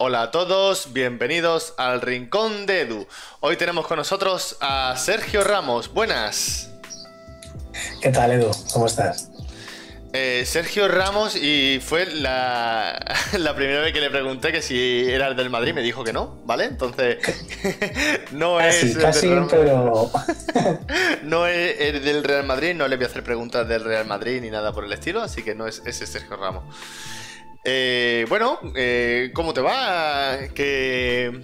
Hola a todos, bienvenidos al Rincón de Edu. Hoy tenemos con nosotros a Sergio Ramos. Buenas. ¿Qué tal, Edu? ¿Cómo estás? Eh, Sergio Ramos y fue la, la, primera vez que le pregunté que si era el del Madrid, me dijo que no, ¿vale? Entonces, no es... Casi, pero... no es el del Real Madrid, no le voy a hacer preguntas del Real Madrid ni nada por el estilo, así que no es ese Sergio Ramos. Eh, bueno, eh, ¿cómo te va? Que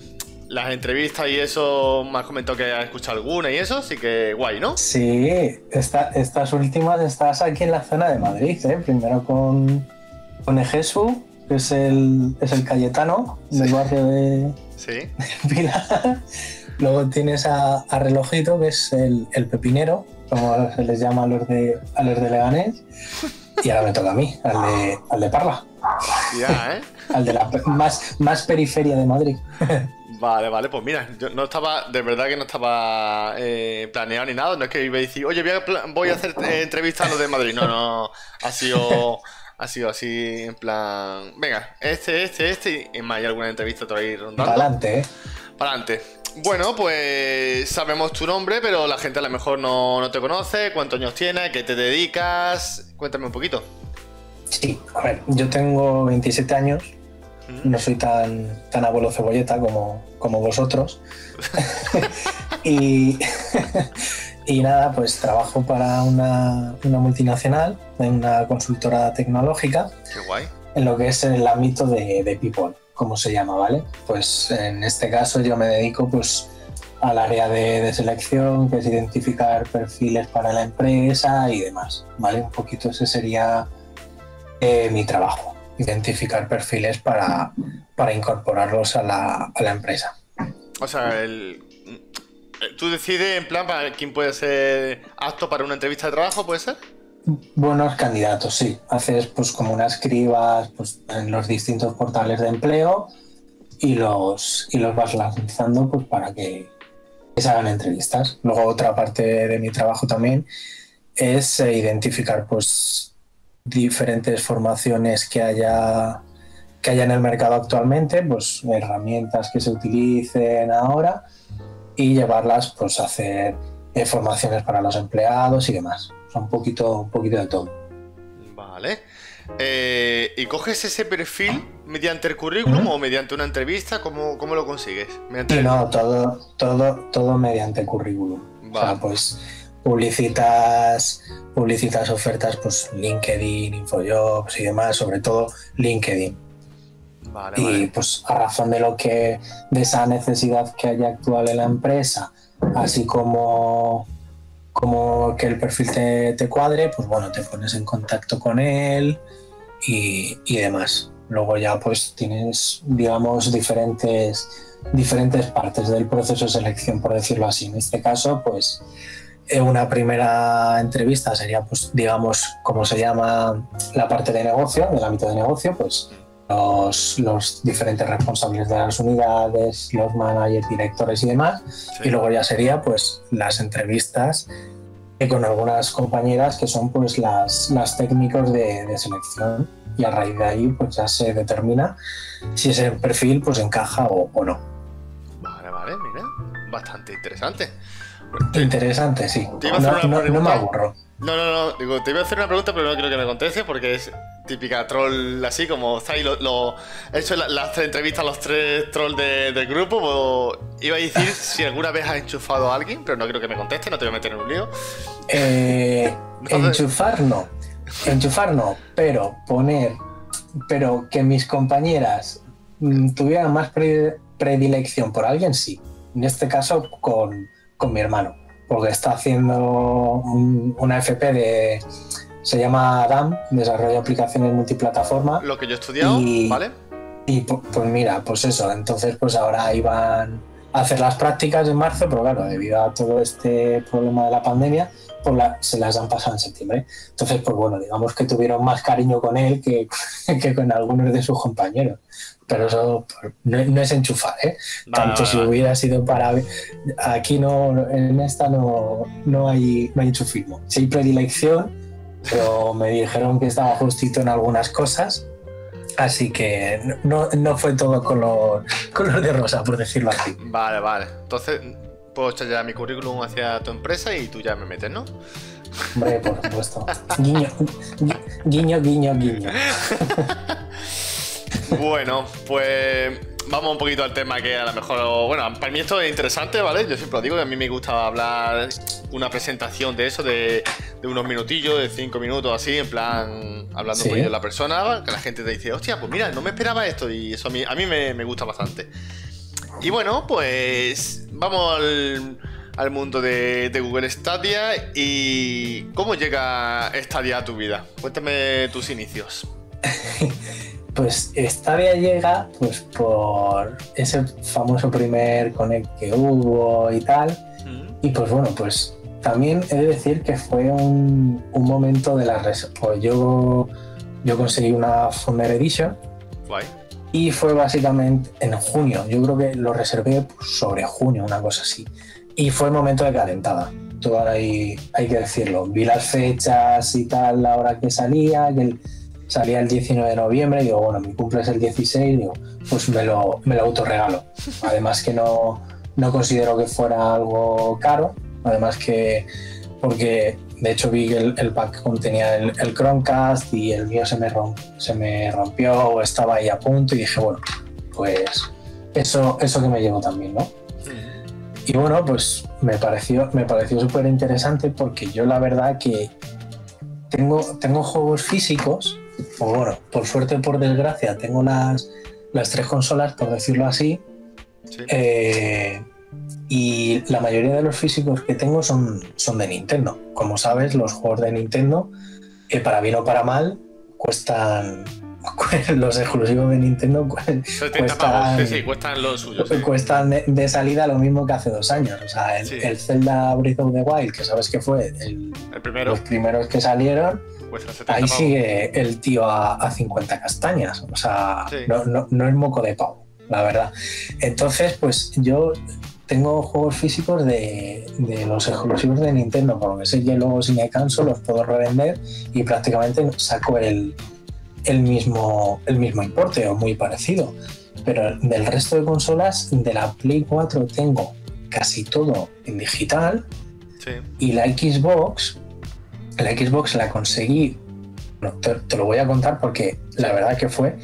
las entrevistas y eso, me has comentado que has escuchado alguna y eso, así que guay, ¿no? Sí, estas últimas estás aquí en la zona de Madrid, ¿eh? Primero con, con Ejesu, que es el, es el Cayetano del barrio de, ¿Sí? Pilar. Luego tienes a, Relojito, que es el, Pepinero, como se les llama a los de, a los de Leganés. Y ahora me toca a mí, al de, al de Parla. Ya, ¿eh? al de la más, más periferia de Madrid. Vale, vale, pues mira, yo no estaba, de verdad que no estaba eh, planeado ni nada, no es que iba a decir, oye, voy a, hacer eh, entrevistas a los de Madrid, no, no, ha sido, ha sido así, en plan, venga, este, este, este, y más hay alguna entrevista por ahí rondando. Para adelante, ¿eh? Para adelante. Bueno, pues sabemos tu nombre, pero la gente a lo mejor no, no te conoce, cuántos años tienes, qué te dedicas, cuéntame un poquito. Sí, a ver, yo tengo 27 años, no soy tan, tan abuelo cebolleta como, como vosotros. y, y nada, pues trabajo para una, multinacional, en una consultora tecnológica. Qué guay. En lo que es el ámbito de, de people, como se llama, ¿vale? Pues en este caso yo me dedico pues al área de, selección, que es identificar perfiles para la empresa y demás, ¿vale? Un poquito ese sería eh, mi trabajo identificar perfiles para, para incorporarlos a la, a la, empresa. O sea, el, tú decides en plan para quién puede ser apto para una entrevista de trabajo, ¿puede ser? Buenos candidatos, sí. Haces pues como unas cribas pues, en los distintos portales de empleo y los, y los vas lanzando pues, para que, se hagan entrevistas. Luego otra parte de mi trabajo también es eh, identificar pues diferentes formaciones que haya, que haya en el mercado actualmente, pues herramientas que se utilicen ahora y llevarlas pues a hacer eh, formaciones para los empleados y demás. un poquito, un poquito de todo. Vale. Eh, ¿Y coges ese perfil mediante el currículum o mediante una entrevista? ¿Cómo, cómo lo consigues? No, todo, todo, todo mediante currículum. O sea, pues publicitas, publicitas ofertas, pues LinkedIn, Infojobs y demás, sobre todo LinkedIn. y pues a razón de lo que, de esa necesidad que haya actual en la empresa, así como, como que el perfil te, cuadre, pues bueno, te pones en contacto con él y, y demás. Luego ya pues tienes, digamos, diferentes, diferentes partes del proceso de selección, por decirlo así. En este caso, pues una primera entrevista sería, pues, digamos, como se llama la parte de negocio, del ámbito de negocio, pues los, los diferentes responsables de las unidades, los managers, directores y demás. Y luego ya sería, pues, las entrevistas con algunas compañeras que son, pues, las, las técnicos de, de selección. Y a raíz de ahí, pues, ya se determina si ese perfil, pues, encaja o, o no. Vale, vale, mira, bastante interesante. Interesante, sí. no, me aburro. No, no, no. Digo, te iba a hacer una pregunta, pero no quiero que me conteste porque es típica troll así, como estáis lo, he hecho las tres entrevistas a los tres trolls del grupo. Pues, iba a decir si alguna vez has enchufado a alguien, pero no quiero que me conteste, no te voy a meter en un lío. Eh, enchufar no. Enchufar no, pero poner. Pero que mis compañeras mm, tuvieran más predilección por alguien, sí. En este caso, con con mi hermano, porque está haciendo una FP de. Se llama DAM, Desarrollo de Aplicaciones Multiplataforma. Lo que yo he estudiado, ¿vale? Y pues mira, pues eso, entonces pues ahora iban a hacer las prácticas en marzo, pero claro, debido a todo este problema de la pandemia, pues se las han pasado en septiembre. Entonces, pues bueno, digamos que tuvieron más cariño con él que, que con algunos de sus compañeros pero eso no, es enchufar, ¿eh? Tanto si hubiera sido para... Aquí no, en esta no, no, hay, no hay enchufismo. Sí hay predilección, pero me dijeron que estaba justito en algunas cosas Así que no, no fue todo color, color de rosa, por decirlo así. Vale, vale. Entonces, puedo echar ya mi currículum hacia tu empresa y tú ya me metes, ¿no? Hombre, por supuesto. Guiño, guiño, guiño, guiño. bueno, pues vamos un poquito al tema que a lo mejor, bueno, para mí esto es interesante, ¿vale? Yo siempre lo digo, que a mí me gusta hablar una presentación de eso, de, unos minutillos, de cinco minutos así, en plan, hablando un poquito de la persona, que la gente te dice, hostia, pues mira, no me esperaba esto y eso a mí, a mí me, me gusta bastante. Y bueno, pues vamos al al mundo de, Google Stadia y cómo llega Stadia a tu vida. Cuéntame tus inicios. pues Stadia llega pues por ese famoso primer Connect que hubo y tal. Mm. Y pues bueno, pues también he de decir que fue un, momento de la Pues yo, yo conseguí una Founder Edition. Y fue básicamente en junio. Yo creo que lo reservé sobre junio, una cosa así. Y fue el momento de calentada. Todo ahí hay que decirlo. Vi las fechas y tal, la hora que salía, que salía el 19 de noviembre, digo, bueno, mi cumple es el 16, digo, pues me lo, me lo autorregalo. Además que no, no considero que fuera algo caro, además que porque de hecho vi que el, pack contenía el, el, Chromecast y el mío se me, se me rompió o estaba ahí a punto y dije, bueno, pues eso, eso que me llevo también, ¿no? Y bueno, pues me pareció, me pareció súper interesante porque yo la verdad que tengo, tengo juegos físicos, o bueno, por suerte o por desgracia, tengo las, las tres consolas, por decirlo así. Eh, y la mayoría de los físicos que tengo son, son de Nintendo. Como sabes, los juegos de Nintendo, eh, para bien o para mal, cuestan los exclusivos de Nintendo cuestan, cuestan de salida lo mismo que hace dos años. O sea, el, Zelda Breath of the Wild, que sabes que fue el, los primeros que salieron, ahí sigue el tío a, 50 castañas. O sea, no, es moco de pavo, la verdad. Entonces, pues yo tengo juegos físicos de, de, los exclusivos de Nintendo, por lo que sé que luego si me canso los puedo revender y prácticamente saco el, el mismo, el mismo importe o muy parecido. Pero del resto de consolas, de la Play 4 tengo casi todo en digital. Y la Xbox, la Xbox la conseguí, te, lo voy a contar porque la verdad que fue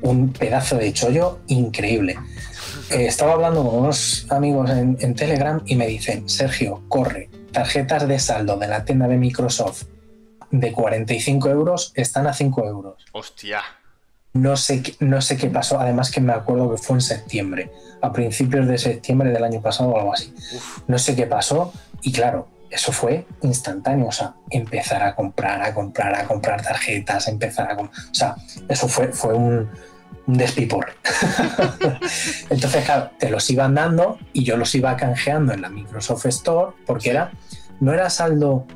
un pedazo de chollo increíble. Eh, estaba hablando con unos amigos en, en Telegram y me dicen, Sergio, corre, tarjetas de saldo de la tienda de Microsoft de 45 euros están a 5 euros. Hostia. No sé, no sé qué pasó, además que me acuerdo que fue en septiembre, a principios de septiembre del año pasado o algo así. No sé qué pasó y claro, eso fue instantáneo, o sea, empezar a comprar, a comprar, a comprar tarjetas, empezar a... O sea, eso fue, fue un, un despipor. Entonces, claro, te los iban dando y yo los iba canjeando en la Microsoft Store porque era, no era saldo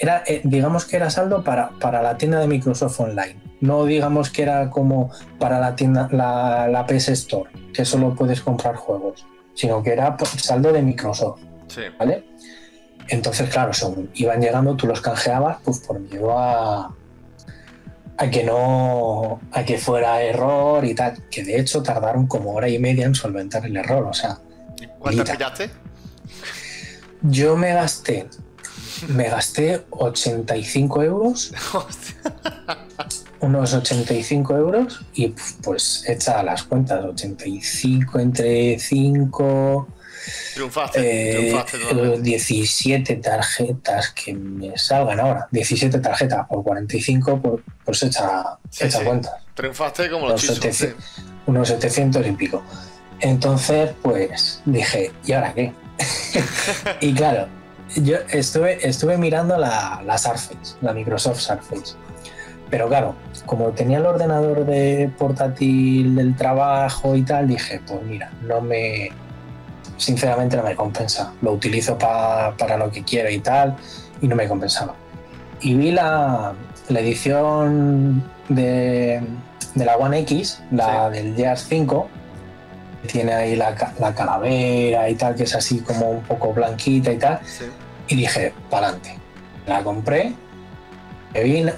era, eh, digamos que era saldo para, para la tienda de Microsoft Online. No digamos que era como para la tienda, la, PS Store, que solo puedes comprar juegos, sino que era saldo de Microsoft. ¿Vale? Entonces, claro, según iban llegando, tú los canjeabas, pues por miedo a, a que no, a que fuera error y tal. Que de hecho tardaron como hora y media en solventar el error. O sea. ¿Cuánto pillaste? Yo me gasté me gasté 85 euros. unos 85 euros y pues echa las cuentas, 85 entre 5... Triunfaste, 17 tarjetas que me salgan ahora. 17 tarjetas por 45, pues echa, cuentas. Triunfaste como los, Unos 700 y pico. Entonces, pues dije, ¿y ahora qué? y claro, yo estuve, estuve mirando la, la Surface, la Microsoft Surface. Pero claro, como tenía el ordenador de portátil del trabajo y tal, dije, pues mira, no me. Sinceramente no me compensa. Lo utilizo para lo que quiero y tal, y no me compensaba. Y vi la, la edición de, de, la One X, la del Gears 5, tiene ahí la, la, calavera y tal, que es así como un poco blanquita y tal. Y dije, para adelante. La compré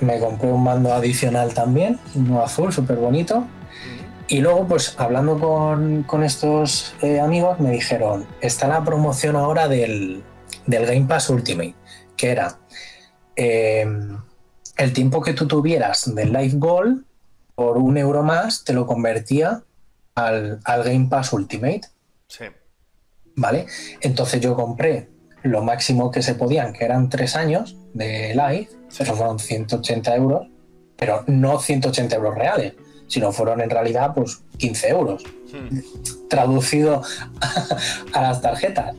me compré un mando adicional también, uno azul, súper bonito. Y luego, pues hablando con, estos eh, amigos, me dijeron, está la promoción ahora del, Game Pass Ultimate, que era eh, el tiempo que tú tuvieras del Live Goal, por un euro más, te lo convertía al, Game Pass Ultimate. Sí. ¿Vale? Entonces yo compré lo máximo que se podían, que eran tres años de Live, eso fueron 180 euros, pero no 180 euros reales, sino fueron en realidad pues 15 euros, hmm. traducido a, las tarjetas.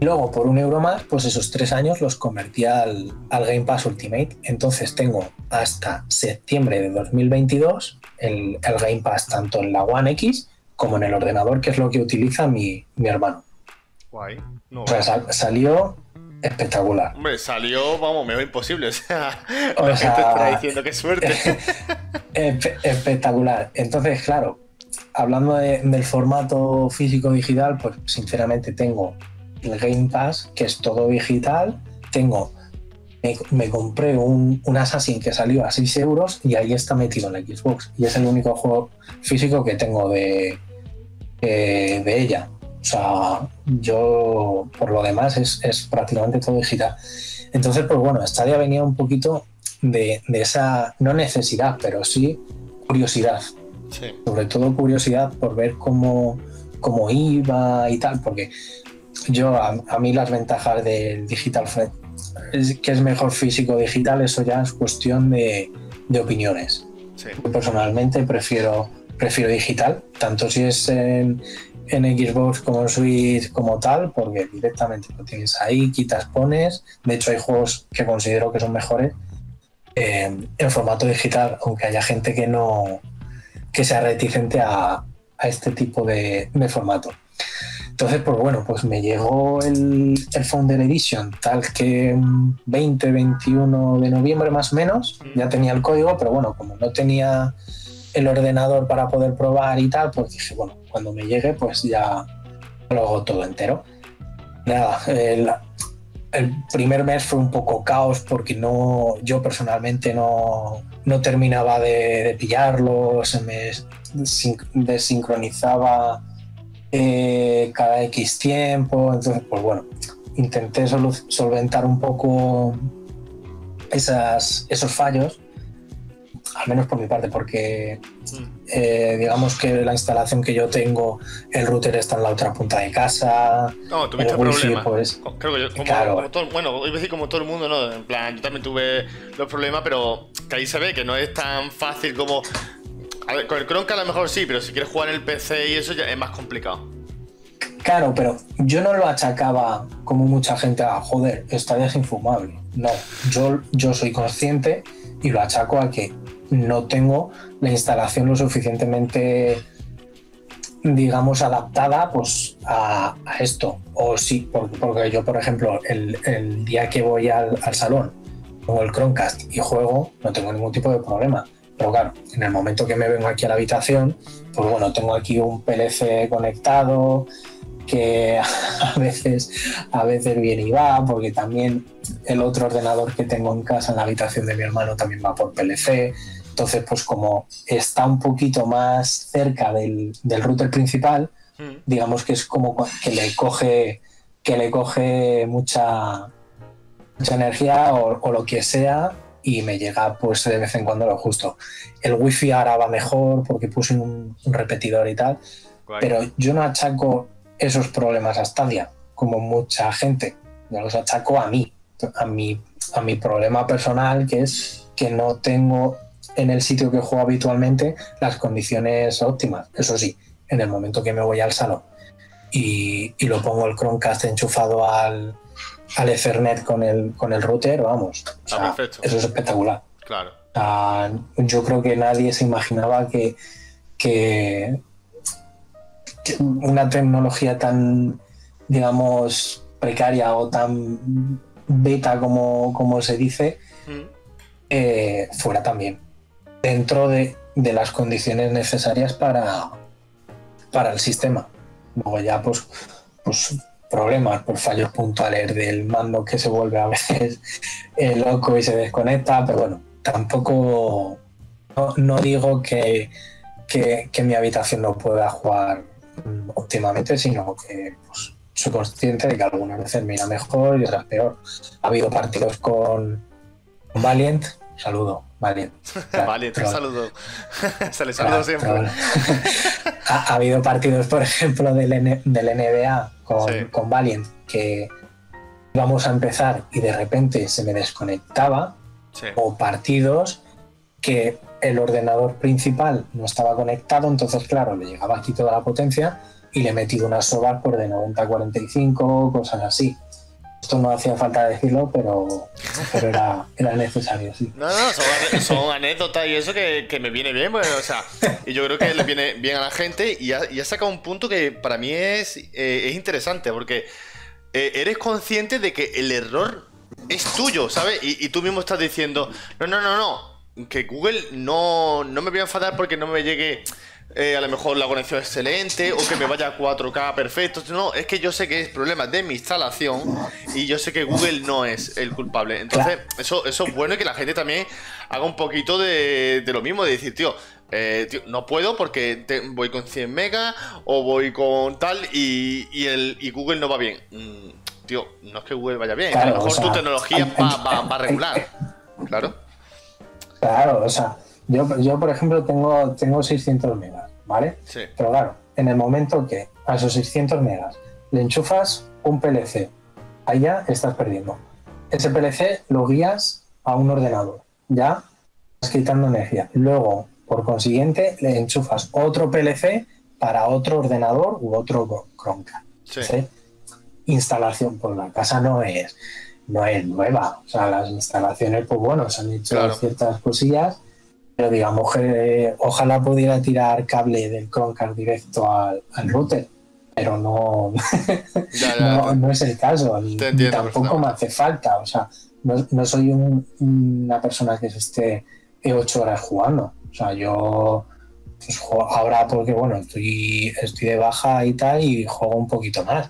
Luego, por un euro más, pues esos tres años los convertía al, Game Pass Ultimate. Entonces tengo hasta septiembre de 2022 el, el, Game Pass tanto en la One X como en el ordenador, que es lo que utiliza mi, hermano. Guay. o sea, salió espectacular. Hombre, salió, vamos, me veo imposible. O sea, la gente está diciendo que suerte. espectacular. Entonces, claro, hablando del formato físico digital, pues sinceramente tengo el Game Pass, que es todo digital. Tengo, me, compré un, un, Assassin que salió a 6 euros y ahí está metido en la Xbox. Y es el único juego físico que tengo de, eh, de ella. O sea, yo por lo demás es, prácticamente todo digital. Entonces, pues bueno, Stadia venía un poquito de, esa, no necesidad, pero sí curiosidad. Sobre todo curiosidad por ver cómo, cómo iba y tal, porque yo a, mí las ventajas del digital es que es mejor físico digital, eso ya es cuestión de, opiniones. Yo personalmente prefiero, prefiero digital, tanto si es en, en Xbox como en Switch como tal, porque directamente lo tienes ahí, quitas, pones. De hecho, hay juegos que considero que son mejores eh, en formato digital, aunque haya gente que no que sea reticente a, este tipo de, formato. Entonces, pues bueno, pues me llegó el, el Founder Edition tal que 20-21 de noviembre más o menos, ya tenía el código, pero bueno, como no tenía el ordenador para poder probar y tal, pues dije, bueno, cuando me llegue, pues ya lo hago todo entero. Nada, el, primer mes fue un poco caos porque no, yo personalmente no, no terminaba de, pillarlo, se me desincronizaba eh, cada X tiempo, entonces pues bueno, intenté solventar un poco esos fallos al menos por mi parte, porque eh, digamos que la instalación que yo tengo, el router está en la otra punta de casa. No, tuviste problemas. Pues, Creo que yo, como, claro. todo, bueno, iba a decir como todo el mundo, ¿no? En plan, yo también tuve los problemas, pero que ahí se ve que no es tan fácil como. A ver, con el Chromecast a lo mejor sí, pero si quieres jugar en el PC y eso ya es más complicado. Claro, pero yo no lo achacaba como mucha gente a joder, esta es infumable. No, yo, yo soy consciente y lo achaco a que no tengo la instalación lo suficientemente digamos adaptada pues a, esto o sí porque, yo por ejemplo el, día que voy al, salón pongo el Chromecast y juego no tengo ningún tipo de problema pero claro en el momento que me vengo aquí a la habitación pues bueno tengo aquí un PLC conectado que a veces, a veces viene y va, porque también el otro ordenador que tengo en casa, en la habitación de mi hermano, también va por PLC. Entonces, pues como está un poquito más cerca del, router principal, mm. digamos que es como que le coge, que le coge mucha, mucha energía o, lo que sea y me llega pues de vez en cuando lo justo. El wifi ahora va mejor porque puse un, repetidor y tal, pero yo no achaco esos problemas a Stadia como mucha gente, yo los achaco a mí, a mi, a mi problema personal que es que no tengo en el sitio que juego habitualmente las condiciones óptimas. Eso sí, en el momento que me voy al salón y, lo pongo el Chromecast enchufado al, al Ethernet con el, con el router, vamos. Ah, eso es espectacular. Claro. yo creo que nadie se imaginaba que, que, una tecnología tan, digamos, precaria o tan beta como, como se dice, mm. eh, fuera también dentro de, las condiciones necesarias para, para el sistema. Luego ya, pues, pues problemas por fallos puntuales del mando que se vuelve a veces loco y se desconecta, pero bueno, tampoco no, digo que, que, mi habitación no pueda jugar mm, óptimamente, sino que pues, soy consciente de que algunas veces me irá mejor y otras peor. Ha habido partidos con, Valiant, saludo, Valiant. Valiant, un saludo. Se le saludo siempre. ha, habido partidos, por ejemplo, del, del NBA con, Valiant que íbamos a empezar y de repente se me desconectaba. O partidos que el ordenador principal no estaba conectado, entonces claro, le llegaba aquí toda la potencia y le he metido una sobar por de 90 a 45, cosas así. Esto no hacía falta decirlo, pero, pero era, era, necesario, sí. No, no, son, anécdotas y eso que, que, me viene bien, bueno, o sea, y yo creo que le viene bien a la gente y ha, sacado un punto que para mí es, eh, es interesante, porque eh, eres consciente de que el error es tuyo, ¿sabes? Y, y, tú mismo estás diciendo, no, no, no, no, que Google no, no me voy a enfadar porque no me llegue eh, a lo mejor la conexión excelente o que me vaya a 4K perfecto. No, es que yo sé que es problema de mi instalación y yo sé que Google no es el culpable. Entonces, eso, eso es bueno y que la gente también haga un poquito de, lo mismo, de decir, eh, tío, no puedo porque voy con 100 megas o voy con tal y, el, y Google no va bien. Mm, tío, no es que Google vaya bien, a lo mejor tu tecnología va, va, a regular. Claro. Claro, o sea yo, por ejemplo, tengo, tengo 600 megas, ¿vale? Sí. Pero claro, en el momento que a esos 600 megas le enchufas un PLC, ahí ya estás perdiendo. Ese PLC lo guías a un ordenador, ya estás quitando energía. Luego, por consiguiente, le enchufas otro PLC para otro ordenador u otro Chromecast. Sí. Instalación, pues la casa no es, no es nueva. O sea, las instalaciones, pues bueno, se han hecho ciertas cosillas pero digamos que ojalá pudiera tirar cable del Chromecast directo al, router, pero no, no, es el caso. Y, tampoco me hace falta. O sea, no, soy una persona que se esté ocho horas jugando. O sea, yo pues, ahora porque bueno, estoy, estoy de baja y tal y juego un poquito más.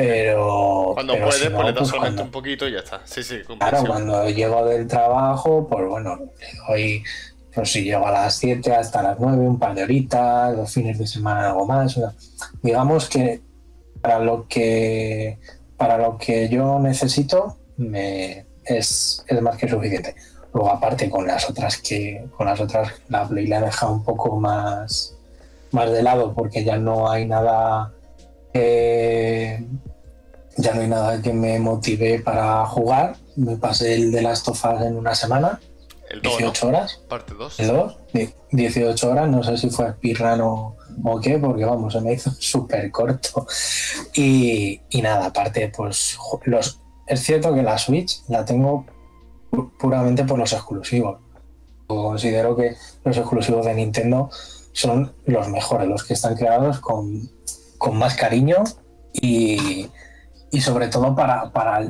Pero. Cuando puedes, pues le das solamente un poquito y ya está. Sí, sí, Claro, cuando llego del trabajo, pues bueno, hoy, pues si llego a las 7 hasta las 9, un par de horitas, los fines de semana algo más. digamos que para lo que para lo que yo necesito me, es, es más que suficiente. Luego aparte con las otras que con las otras la Play la he dejado un poco más más de lado porque ya no hay nada eh, ya no hay nada que me motive para jugar. Me pasé el de las tofas en una semana. El 18 horas. Parte 2. El 2. 18 horas. No sé si fue pirrano o qué, porque vamos, se me hizo súper corto. Y, nada, aparte, pues los, es cierto que la Switch la tengo puramente por los exclusivos. Considero que los exclusivos de Nintendo son los mejores, los que están creados con, con más cariño y, y sobre todo para, para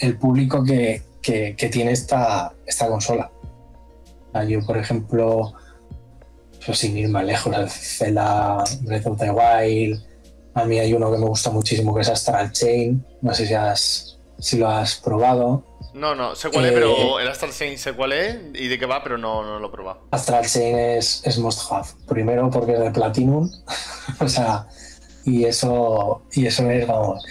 el, público que, que, tiene esta, esta consola. Yo, por ejemplo, pues sin ir más lejos, el Zelda Breath of the Wild, a mí hay uno que me gusta muchísimo que es Astral Chain, no sé si, has, si lo has probado. No, no, sé cuál es, pero eh, el Astral Chain sé cuál es y de qué va, pero no, no lo he probado. Astral Chain es, es must have. Primero porque es de Platinum, o sea, y eso, y eso es, vamos,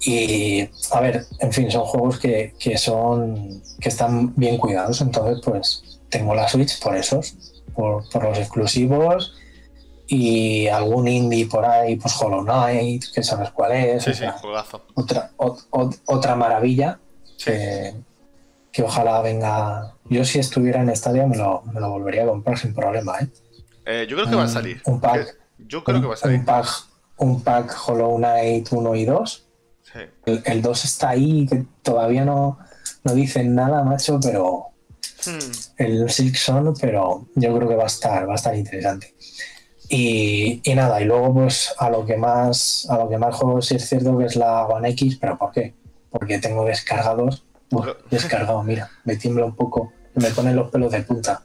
y a ver, en fin, son juegos que, son que están bien cuidados. Entonces, pues tengo la Switch por esos, por, los exclusivos y algún indie por ahí, pues Hollow Knight, que sabes cuál es. Sí, sí, juegazo. Otra, otra maravilla que, ojalá venga. Yo, si estuviera en Stadia, me lo, me lo volvería a comprar sin problema. ¿eh? eh yo creo que va a salir. Un pack. Yo creo que va a salir. Un pack, un pack Hollow Knight 1 y 2 el, 2 está ahí, que todavía no, no dicen nada, macho, pero hmm. el Silk Son, pero yo creo que va a estar, va a estar interesante. Y, nada, y luego pues a lo que más a lo que más juego sí es cierto que es la One X, pero ¿por qué? Porque tengo descargados, descargado, mira, me tiembla un poco, me ponen los pelos de punta,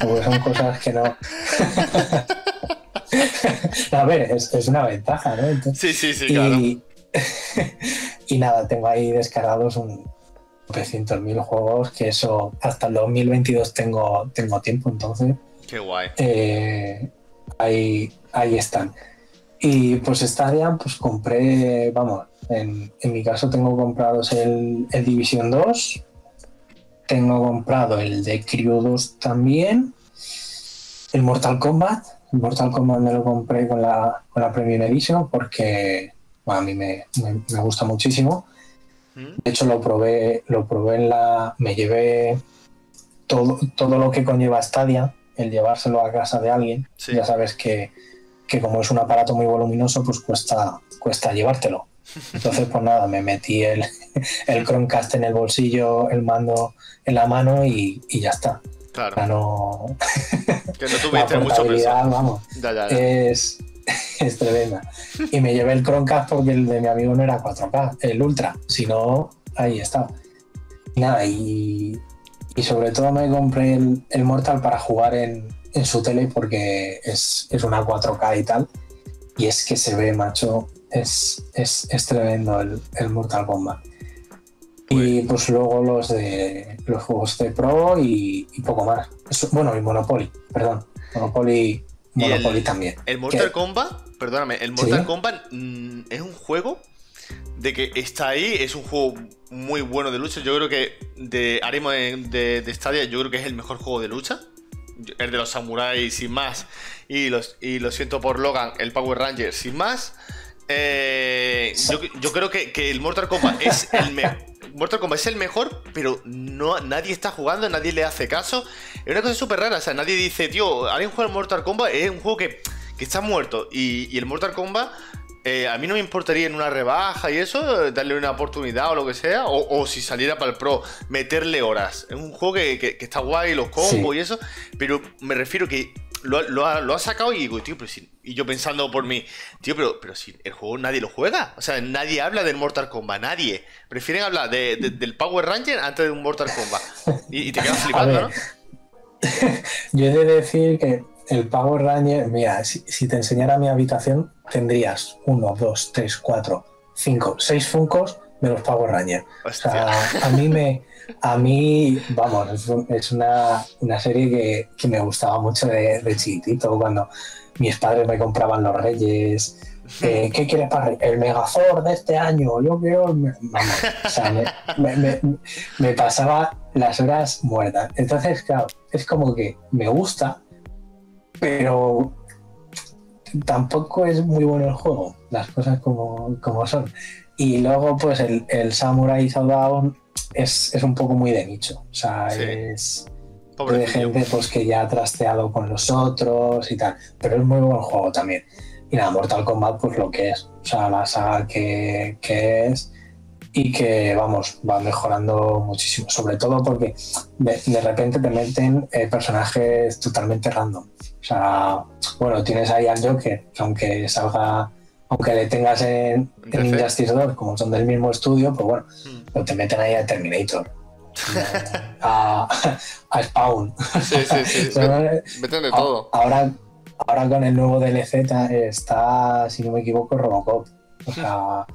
porque son cosas que no. a ver, es, una ventaja, ¿no? sí, sí, sí, claro y nada, tengo ahí descargados un 300.000 juegos, que eso hasta el 2022 tengo, tengo tiempo, entonces. Qué guay. Eh, ahí, ahí están. Y pues Stadia, pues compré, vamos, en, mi caso tengo comprados el, el Division 2, tengo comprado el de Crew 2 también, el Mortal Kombat, el Mortal Kombat me lo compré con la, con la Premium Edition porque a mí me, me, gusta muchísimo. Mm. De hecho, lo probé, lo probé en la. Me llevé todo, todo lo que conlleva Stadia, el llevárselo a casa de alguien. Ya sabes que, que, como es un aparato muy voluminoso, pues cuesta, cuesta llevártelo. Entonces, pues nada, me metí el, el Chromecast en el bolsillo, el mando en la mano y, y ya está. Claro. no... Que no tuviste mucho peso. Vamos, Es, es tremenda. Y me llevé el Chromecast porque el de mi amigo no era 4K, el Ultra. Si no, ahí está. nada, y, y, sobre todo me compré el, Mortal para jugar en, en, su tele porque es, es una 4K y tal. Y es que se ve, macho, es, es, es tremendo el, el, Mortal Kombat. Y pues luego los de los juegos de Pro y, poco más. bueno, y Monopoly, perdón. Monopoly Monopoly también. El Mortal Kombat, perdóname, el Mortal Kombat mm, es un juego de que está ahí, es un juego muy bueno de lucha. Yo creo que de Arimo de, de, Stadia, yo creo que es el mejor juego de lucha. El de los samuráis sin más. Y, los, y lo siento por Logan, el Power Ranger sin más. Eh, yo, creo que, el Mortal Kombat es el mejor. Mortal Kombat es el mejor, pero no, nadie está jugando, nadie le hace caso. Es una cosa súper rara, o sea, nadie dice, tío, alguien juega el Mortal Kombat, es un juego que, está muerto. Y, el Mortal Kombat, eh, a mí no me importaría en una rebaja y eso, darle una oportunidad o lo que sea, o, si saliera para el Pro, meterle horas. Es un juego que, está guay, los combos y eso, pero me refiero que lo, ha, sacado y digo, tío, pero si, y yo pensando por mí, tío, pero, pero si el juego nadie lo juega. O sea, nadie habla del Mortal Kombat, nadie. Prefieren hablar del Power Ranger antes de un Mortal Kombat. Y, te quedas flipando, ¿no? yo he de decir que el Power Ranger, mira, si, te enseñara mi habitación, tendrías uno, dos, tres, cuatro, cinco, seis funcos de los Power Rangers. O sea, a mí me a mí, vamos, es, una, serie que, me gustaba mucho de, de, chiquitito, cuando mis padres me compraban los Reyes. Eh, ¿Qué quieres para el Megazord de este año? Yo quiero. Vamos, o sea, me, pasaba las horas muertas. Entonces, claro, es como que me gusta, pero tampoco es muy bueno el juego, las cosas como, como son. Y luego, pues el, el Samurai Showdown es, un poco muy de nicho. O sea, es de gente pues, que ya ha trasteado con los otros y tal. Pero es muy buen juego también. Y nada, Mortal Kombat, pues lo que es. O sea, la saga que, es y que, vamos, va mejorando muchísimo. Sobre todo porque de, repente te meten eh, personajes totalmente random. O sea, bueno, tienes ahí al Joker, que aunque salga aunque le tengas en, Injustice 2, como son del mismo estudio, pues bueno, mm. Te meten ahí a Terminator. a, Spawn. Sí, sí, sí. meten de todo. Ahora, ahora con el nuevo DLC está, si no me equivoco, Robocop. O sea,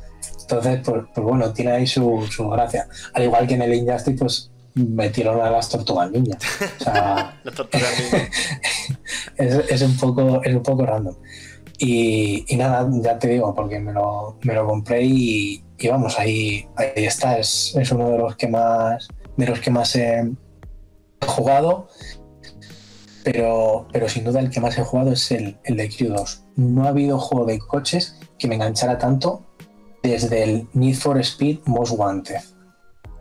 entonces, pues, pues, bueno, tiene ahí su, su, gracia. Al igual que en el Injustice, pues metieron a las tortugas niñas. O sea, las tortugas niñas. es, es, un poco, es un poco random. Y, nada, ya te digo, porque me lo, me lo compré y, vamos, ahí, ahí está. Es, es, uno de los que más, de los que más he jugado. Pero, pero sin duda el que más he jugado es el, el de Crew 2. No ha habido juego de coches que me enganchara tanto desde el Need for Speed Most Wanted.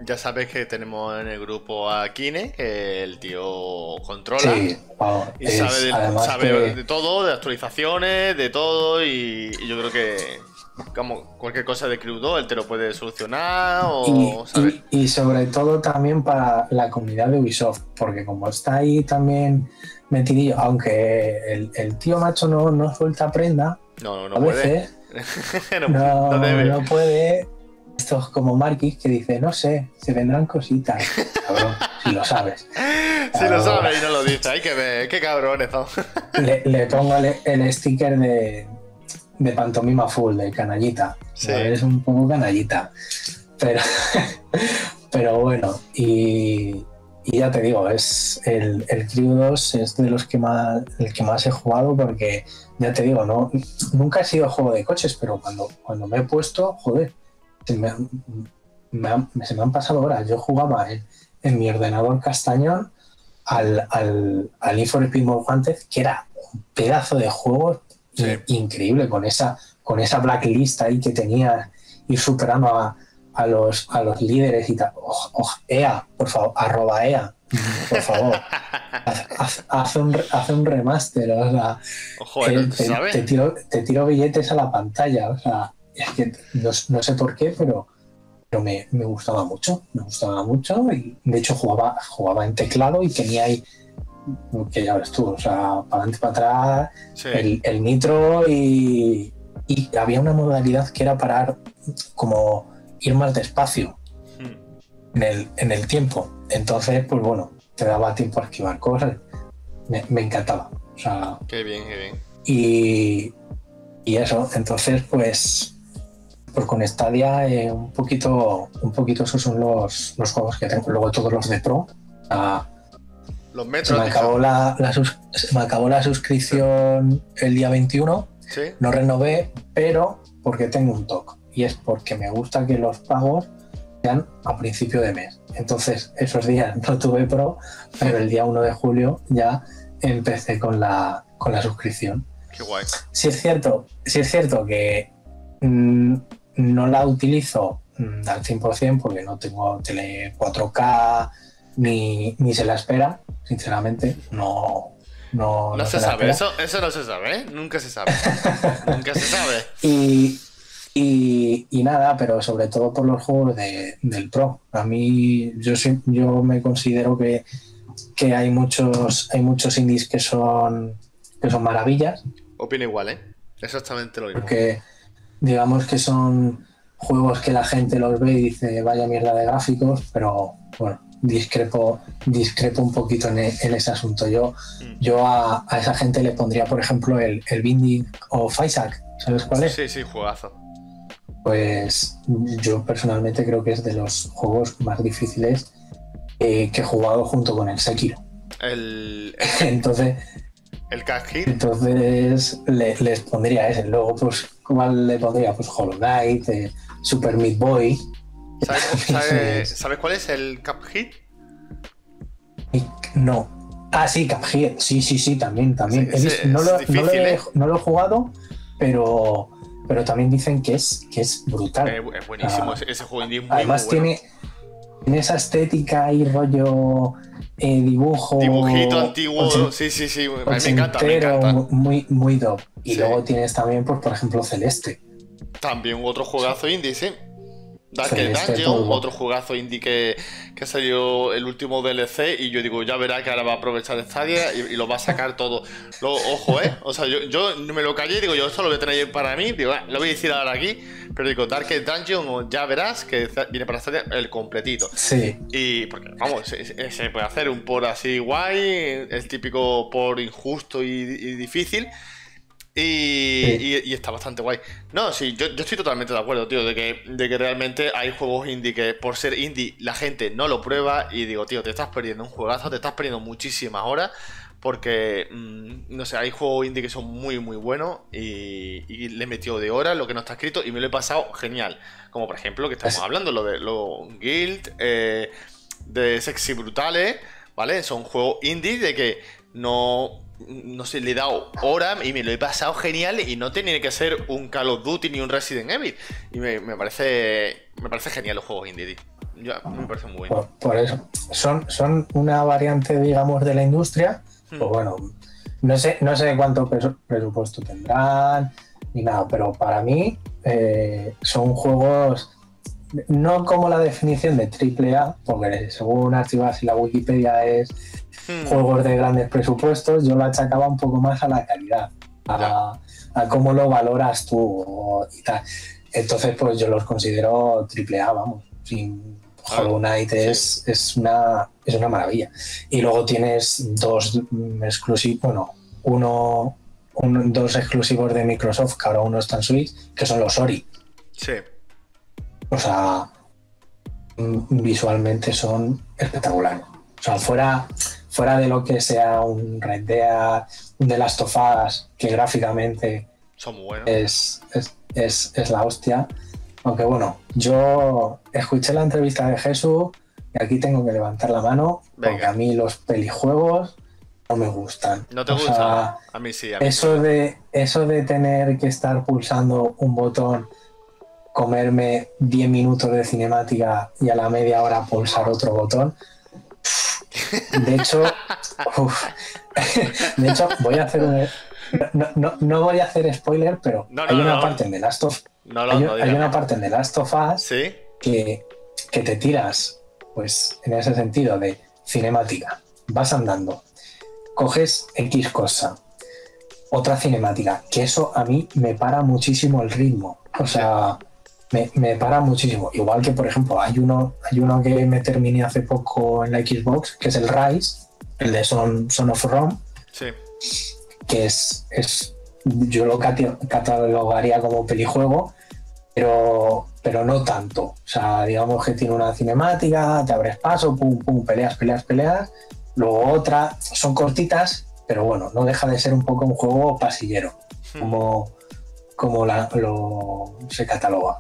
Ya sabes que tenemos en el grupo a Kine, que el tío controla y sabe, de, todo, de actualizaciones, de todo, y, yo creo que como cualquier cosa de 2 él te lo puede solucionar o y, sobre todo también para la comunidad de Ubisoft, porque como está ahí también metidillo, aunque el, tío macho no, no suelta prenda, no, no, no puede. no puede estos como Marquis que dice, no sé, se vendrán cositas. Cabrón, si lo sabes. Si lo sabes y no lo dice, hay que ver, qué cabrones le, le, pongo el, sticker de, de pantomima full, de canallita. Es un poco canallita. Pero, pero bueno, y, ya te digo, es el, el Crew 2 es de los que más, el que más he jugado porque, ya te digo, no, nunca he sido juego de coches, pero cuando, cuando me he puesto, joder, se me, se me han pasado horas. Yo jugaba en, en mi ordenador castañón al, al, al Speed que era un pedazo de juego increíble con esa, con esa blacklist ahí que tenía, ir superando a, a, los, a los líderes y tal. EA, por favor, arroba EA, por favor. Hace un, hace un remaster, o sea, te, tiro, te, tiro, billetes a la pantalla, o sea, es que no, no sé por qué, pero pero me, me, gustaba mucho, me gustaba mucho y de hecho jugaba, jugaba en teclado y tenía ahí, que ya ves tú, o sea, para adelante, para atrás, el, el, nitro y, y, había una modalidad que era parar como ir más despacio hmm. en, el, en el tiempo. Entonces, pues bueno, te daba tiempo a esquivar cosas, me, me encantaba. O sea, qué bien, qué bien. Y, y eso, entonces pues pues con Stadia eh, un poquito un poquito esos son los, los, juegos que tengo luego todos los de Pro los metros me acabó la, me acabó la suscripción el día 21 no renové pero porque tengo un TOC y es porque me gusta que los pagos sean a principio de mes. Entonces esos días no tuve Pro pero el día 1 de julio ya empecé con la con la suscripción. Qué guay. Sí es cierto, sí es cierto que mm, no la utilizo mm, al 100% porque no tengo tele 4K ni, se la espera, sinceramente. No, no, no, se, sabe, eso, eso no se sabe, ¿eh? nunca se sabe. nunca se sabe. Y, y, nada, pero sobre todo por los juegos del Pro. A mí, yo, yo me considero que, que hay muchos hay muchos indies que son, que son maravillas. Opino igual, ¿eh? Exactamente lo mismo. Porque digamos que son juegos que la gente los ve y dice vaya mierda de gráficos, pero bueno, discrepo, discrepo un poquito en, e, ese asunto. Yo, mm. yo a, esa gente le pondría, por ejemplo, el, el Binding o Isaac. ¿Sabes cuál es? Sí, sí, juegazo. Pues yo personalmente creo que es de los juegos más difíciles eh, que he jugado junto con el Sekiro. El, Entonces, ¿El Cash Entonces les pondría ese. Luego, pues, ¿cuál le pondría? Pues Hollow Knight, eh, Super Meat Boy. ¿Sabes, cuál es el Cuphead? No. Ah, sí, Cuphead. Sí, sí, sí, también, también. no, lo, ¿eh? no, lo he, jugado, pero, pero también dicen que es, que es brutal. Eh, es buenísimo, ese, juego indie muy, Además tiene, tiene esa estética y rollo eh, dibujo. Dibujito antiguo, sí, sí, sí, me encanta, me encanta. Muy, muy dope. Y luego tienes también, pues, por ejemplo, Celeste. También otro juegazo indie, sí. Dark Dungeon, otro juegazo indie que, que salió el último DLC y yo digo, ya verá que ahora va a aprovechar Stadia y, y lo va a sacar todo. ojo, ¿eh? O sea, yo, yo me lo callé y digo, yo esto lo voy a tener para mí, digo, ah, lo voy a decir ahora aquí, pero digo, Dark Dungeon ya verás que viene para Stadia el completito. Sí. Y porque, vamos, se, puede hacer un por así guay, el típico por injusto y difícil. Y, está bastante guay. No, sí, yo, estoy totalmente de acuerdo, tío, de que, de que realmente hay juegos indie que por ser indie la gente no lo prueba y digo, tío, te estás perdiendo un juegazo, te estás perdiendo muchísimas horas porque, mm, no sé, hay juegos indie que son muy, muy buenos y, le he metido de horas lo que no está escrito y me lo he pasado genial. Como por ejemplo, que estamos hablando, lo de los Guild, eh, de Sexy Brutales, ¿vale? Son juegos indie de que no no sé, le he dado hora y me lo he pasado genial y no tiene que ser un Call of Duty ni un Resident Evil. Y me, parece me parece genial los juegos indie. Yo, me parece muy bueno. Por, eso, son, son una variante, digamos, de la industria. Pues hmm. bueno, no sé, no sé cuánto presupuesto tendrán ni nada, pero para mí eh, son juegos no como la definición de triple A, porque según Archivas y la Wikipedia es Hmm. juegos de grandes presupuestos, yo lo achacaba un poco más a la calidad, a, cómo lo valoras tú y tal. Entonces, pues yo los considero triple A, vamos. Sin Hollow Knight es, es, una, es una maravilla. Y luego tienes dos exclusivos, bueno, uno, dos exclusivos de Microsoft, que ahora uno está en Switch, que son los Ori. Sí. O sea, mm, visualmente son espectaculares. O sea, fuera, fuera de lo que sea un Red Dead, un The Last of Us, que gráficamente son buenos. Es, es, la hostia. Aunque bueno, yo escuché la entrevista de Jesús y aquí tengo que levantar la mano porque a mí los pelijuegos no me gustan. ¿No te gusta? a mí sí. eso, de, eso de tener que estar pulsando un botón, comerme 10 minutos de cinemática y a la media hora pulsar otro botón. De hecho, de hecho, voy a hacer un, no, voy a hacer spoiler, pero hay una parte en The Last of hay, una parte en The Last of Us que, que te tiras, pues en ese sentido de cinemática, vas andando, coges X cosa, otra cinemática, que eso a mí me para muchísimo el ritmo. O sea, me, para muchísimo. Igual que, por ejemplo, hay uno, hay uno que me terminé hace poco en la Xbox, que es el Rise, el de Son, Son of Rome. Sí que es, es yo lo catalogaría como pelijuego, pero, pero no tanto. O sea, digamos que tiene una cinemática, te abres paso, pum, pum, peleas, peleas, peleas. Luego otra, son cortitas, pero bueno, no deja de ser un poco un juego pasillero, hmm. como, como lo, se cataloga.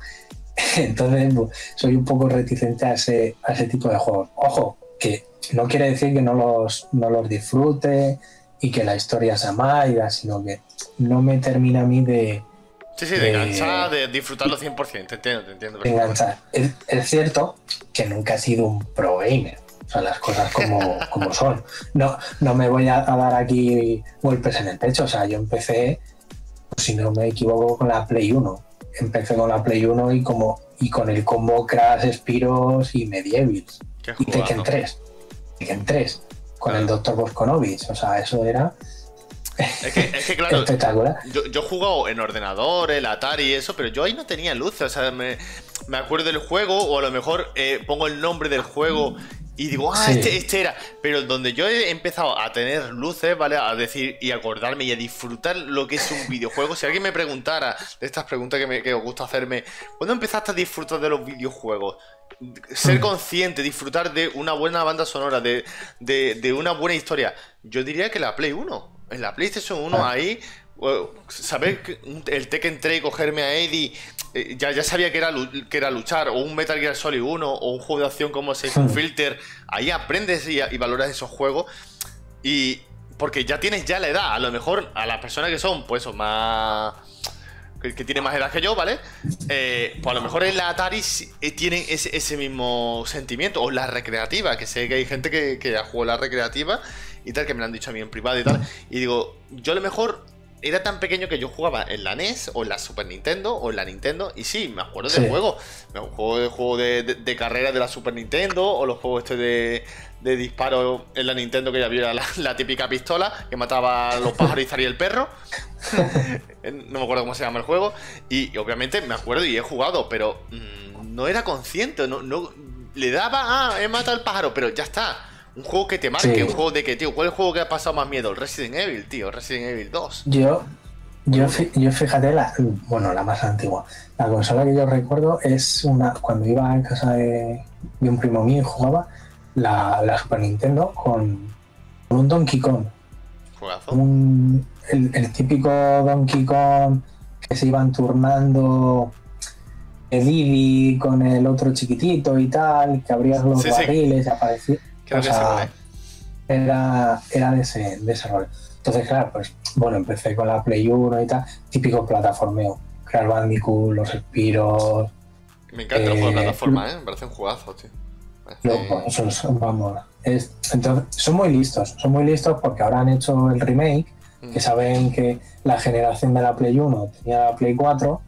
Entonces, soy un poco reticente a ese, a ese tipo de juegos. Ojo, que no quiere decir que no los, no los disfrute, y que la historia sea mala, sino que no me termina a mí de... Sí, sí, de, enganchar, de disfrutarlo 100%, te entiendo, te entiendo. De enganchar. Es, cierto que nunca he sido un pro gamer, o sea, las cosas como, como son. No, no me voy a, dar aquí golpes en el pecho, o sea, yo empecé, si no me equivoco, con la Play 1. Empecé con la Play 1 y, como, y con el combo Crash, Spiros y Medievils. Y Tekken 3. Tekken 3 con el doctor Boskonovich. O sea, eso era. Es que, es que claro, espectacular. Yo, yo, he jugado en ordenador, el Atari y eso, pero yo ahí no tenía luces. O sea, me, me acuerdo del juego, o a lo mejor eh, pongo el nombre del juego y digo, ah, este, este, era. Pero donde yo he empezado a tener luces, ¿vale? A decir y acordarme y a disfrutar lo que es un videojuego. Si alguien me preguntara de estas preguntas que, me, que os gusta hacerme, ¿cuándo empezaste a disfrutar de los videojuegos? ser mm. consciente, disfrutar de una buena banda sonora, de, una buena historia. Yo diría que la Play 1. En la PlayStation 1 ah. ahí, saber el Tekken 3 y cogerme a Eddie, eh, ya, ya sabía que era, que era luchar, o un Metal Gear Solid 1, o un juego de acción como hmm. Filter, ahí aprendes y, y, valoras esos juegos. Y porque ya tienes ya la edad, a lo mejor a las personas que son, pues, más que, tiene más edad que yo, ¿vale? Eh, pues a lo mejor en la Atari eh, tienen ese, mismo sentimiento, o la recreativa, que sé que hay gente que, que ha jugado la recreativa y tal, que me lo han dicho a mí en privado y tal, y digo, yo a lo mejor era tan pequeño que yo jugaba en la NES o en la Super Nintendo o en la Nintendo. Y sí, me acuerdo del juego. Me acuerdo del juego de, de, carrera de la Super Nintendo o los juegos este de, de disparo en la Nintendo que ya había la, típica pistola que mataba a los pájaros y salía el perro. no me acuerdo cómo se llama el juego. Y, obviamente me acuerdo y he jugado, pero mm, no era consciente. No, no, le daba, ah, he matado al pájaro, pero ya está. Un juego que te marque, un juego de que, tío, ¿cuál es el juego que ha pasado más miedo? El Resident Evil, tío, Resident Evil 2. Yo, yo, yo fíjate, la, bueno, la más antigua. La consola que yo recuerdo es una, cuando iba en casa de, un primo mío y jugaba, la, Super Nintendo con, un Donkey Kong. Un, el, típico Donkey Kong que se iban turnando Didi con el otro chiquitito y tal, que abrías los barriles y aparecía era, era de ese, de ese rol. Entonces, claro, pues bueno, empecé con la Play 1 y tal, típico plataformeo. Crash Bandicoot, los Espiros. Me encanta el juego de eh, plataforma, ¿eh? Me parece un jugazo, tío. vamos, entonces, son muy listos, son muy listos porque ahora han hecho el remake, mm. que saben que la generación de la Play 1 tenía la Play 4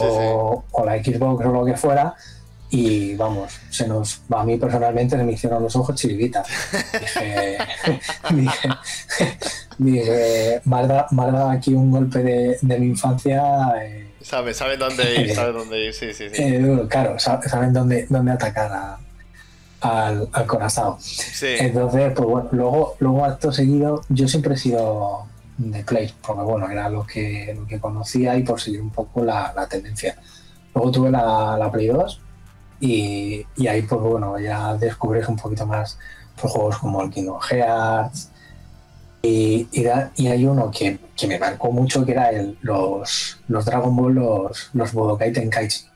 o, o, la Xbox o lo que fuera, y vamos, se nos, a mí personalmente se me hicieron los ojos chiribitas. Dije, dije, dije dado aquí un golpe de, mi infancia. Eh, sabe, saben dónde ir, saben dónde ir, sí, sí, sí. Eh, claro, saben dónde, dónde atacar al, al corazón. Entonces, pues bueno, luego, luego acto seguido, yo siempre he sido de Play, porque bueno, era lo que, lo que conocía y por seguir un poco la, la tendencia. Luego tuve la, la Play 2 y, y, ahí pues bueno, ya descubres un poquito más pues, juegos como el Kingdom Hearts y, y, y hay uno que, que, me marcó mucho que era el, los, los Dragon Ball, los, los Budokai Tenkaichi.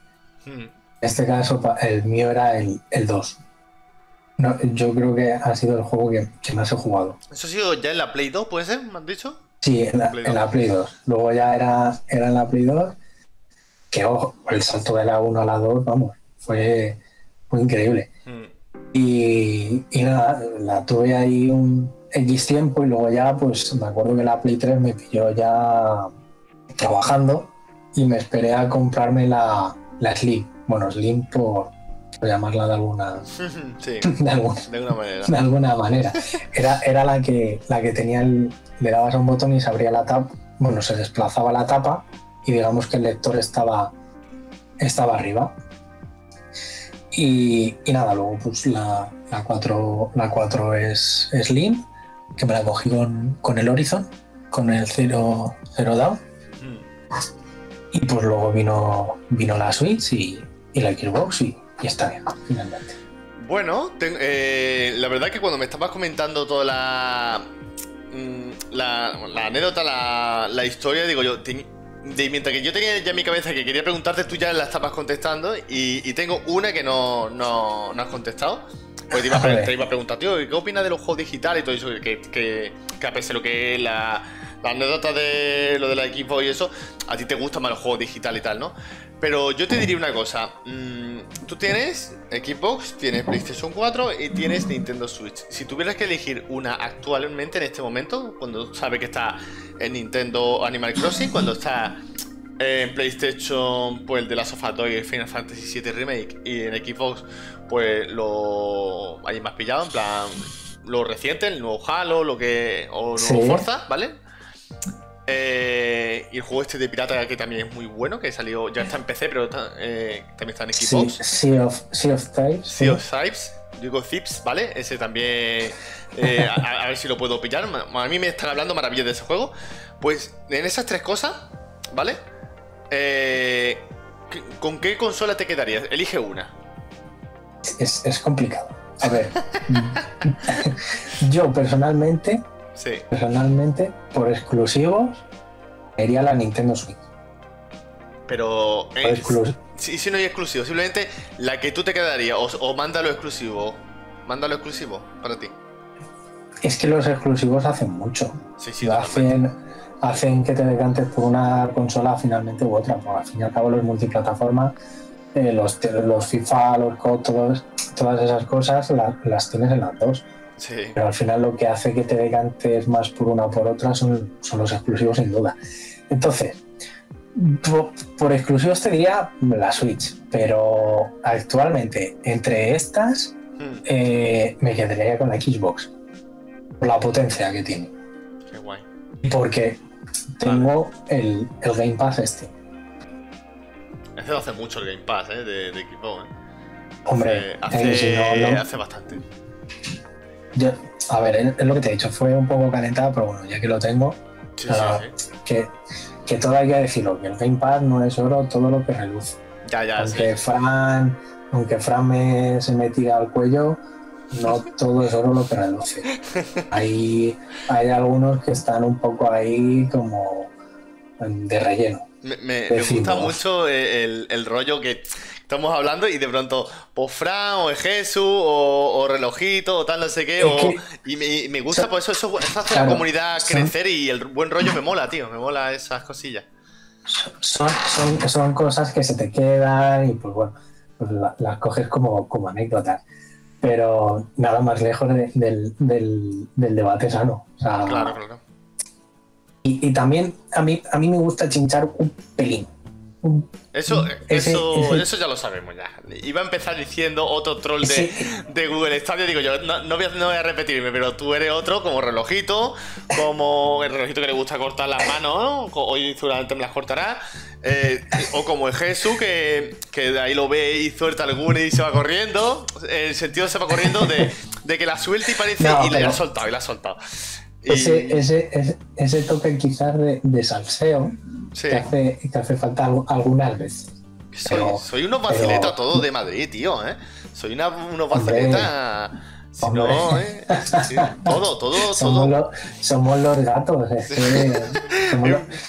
Hmm. En este caso el mío era el, el 2. No, yo creo que ha sido el juego que, que, más he jugado. ¿Eso ha sido ya en la Play 2, puede ser? ¿Me has dicho? Sí, en la, Play 2. En la Play 2. Luego ya era, era en la Play 2. Que ojo, el salto de la 1 a la 2, vamos, fue, fue increíble. Mm. Y, y, nada, la tuve ahí un X tiempo y luego ya, pues me acuerdo que la Play 3 me pilló ya trabajando y me esperé a comprarme la, la Slim. Bueno, Slim por, por llamarla de alguna, sí, de, alguna manera. de alguna manera. Era, era la, que, la que tenía el, le dabas a un botón y se abría la tapa, bueno, se desplazaba la tapa y digamos que el lector estaba, estaba arriba. Y, y nada, luego pues la, la 4, la 4 es Slim, que me la cogí con, con el Horizon, con el Zero, Zero Down. Mm. Y pues luego vino, vino la Switch y, y la Xbox y, y está bien, finalmente. Bueno, eh, la verdad que cuando me estabas comentando toda la, mm, la, la anécdota, la, la, historia, digo yo, te, de, mientras que yo tenía ya en mi cabeza que quería preguntarte, tú ya la estabas contestando y, y tengo una que no, no, no has contestado. Pues te iba, a, te iba a preguntar, tío, ¿qué opinas de los juegos digitales y todo eso? Que, que, que a pesar de lo que es la, la anécdota de lo de la equipo y eso, a ti te gustan más los juegos digitales y tal, ¿no? Pero yo te diría una cosa. Mmm, tú tienes Xbox, tienes PlayStation 4 y tienes Nintendo Switch. Si tuvieras que elegir una actualmente en este momento, cuando sabes que está en Nintendo Animal Crossing, cuando está en PlayStation, pues el de la Sofá Toy, Final Fantasy VII Remake, y en Xbox, pues lo hay más pillado, en plan lo reciente, el nuevo Halo, lo que. o nuevo sí. Forza, ¿vale? Eh, y el juego este de pirata que también es muy bueno, que salió, ya está en PC, pero está, eh, también está en Xbox. Sí, sea of, sea of Thieves. Sea of Thieves, digo Thieves, ¿vale? Ese también, eh, a, a, ver si lo puedo pillar. A mí me están hablando maravillas de ese juego. Pues en esas tres cosas, ¿vale? ¿Con qué consola te quedarías? Elige una. Es, es complicado. A ver, yo personalmente Sí. Personalmente, por exclusivos, sería la Nintendo Switch. Pero. Eh, sí, sí, no hay exclusivo. Simplemente la que tú te quedarías. O, o mándalo exclusivo. Mándalo exclusivo para ti. Es que los exclusivos hacen mucho. Sí, sí, hacen, hacen que te decantes por una consola finalmente u otra. Porque al fin y al cabo, los multiplataformas, eh, los, los FIFA, los COD, todas esas cosas la, las tienes en las dos. Sí. Pero al final lo que hace que te decantes más por una o por otra son, son los exclusivos sin duda. Entonces, por, por, exclusivos te diría la Switch, pero actualmente entre estas hmm. eh, me quedaría con la Xbox. Por la potencia que tiene. Qué guay. Porque tengo vale. el, el, Game Pass este. Ese hace mucho el Game Pass ¿eh? de, de Xbox. ¿eh? Hombre, hace, si no, no... hace bastante. Yo, a ver, es lo que te he dicho, fue un poco calentado, pero bueno, ya que lo tengo, sí, uh. Que, que todo hay que decirlo, que el Gamepad no es oro todo lo que reluce. Ya, ya, aunque Fran, aunque Fran me, se me tira al cuello, no todo es oro lo que reluce. Hay, hay algunos que están un poco ahí como de relleno. Me, me, me gusta mucho el, el, rollo que estamos hablando y de pronto, pues Fran o Jesús o, o, relojito o tal, no sé qué. O, que, y, me, y, me, gusta, pues eso, eso, eso hace claro, la comunidad crecer son, y el buen rollo me mola, tío. Me mola esas cosillas. Son, son, son cosas que se te quedan y pues bueno, pues la, las coges como, como anécdotas. Pero nada más lejos de, del, del, del, debate sano. O sea, claro, claro. Y, y, también a mí, a mí me gusta chinchar un pelín. Eso, ese, eso, ese, eso ya lo sabemos ya. Iba a empezar diciendo otro troll de, de Google Stadia. Digo yo, no, no, voy a, no, voy a, repetirme, pero tú eres otro como relojito, como el relojito que le gusta cortar las manos, ¿no? hoy seguramente me las cortará. Eh, o como el Jesús, que, que de ahí lo ve y suelta alguna y se va corriendo. El sentido se va corriendo de, de que la suelta y parece. Y la ha soltado, y la ha soltado. ese, ese, ese, toque quizás de, de salseo que, hace, que hace falta algunas veces. Soy, soy unos vaciletas todos de Madrid, tío, ¿eh? Soy una, unos vaciletas... Si no, ¿eh? todo, todo, somos todo. somos los gatos, es que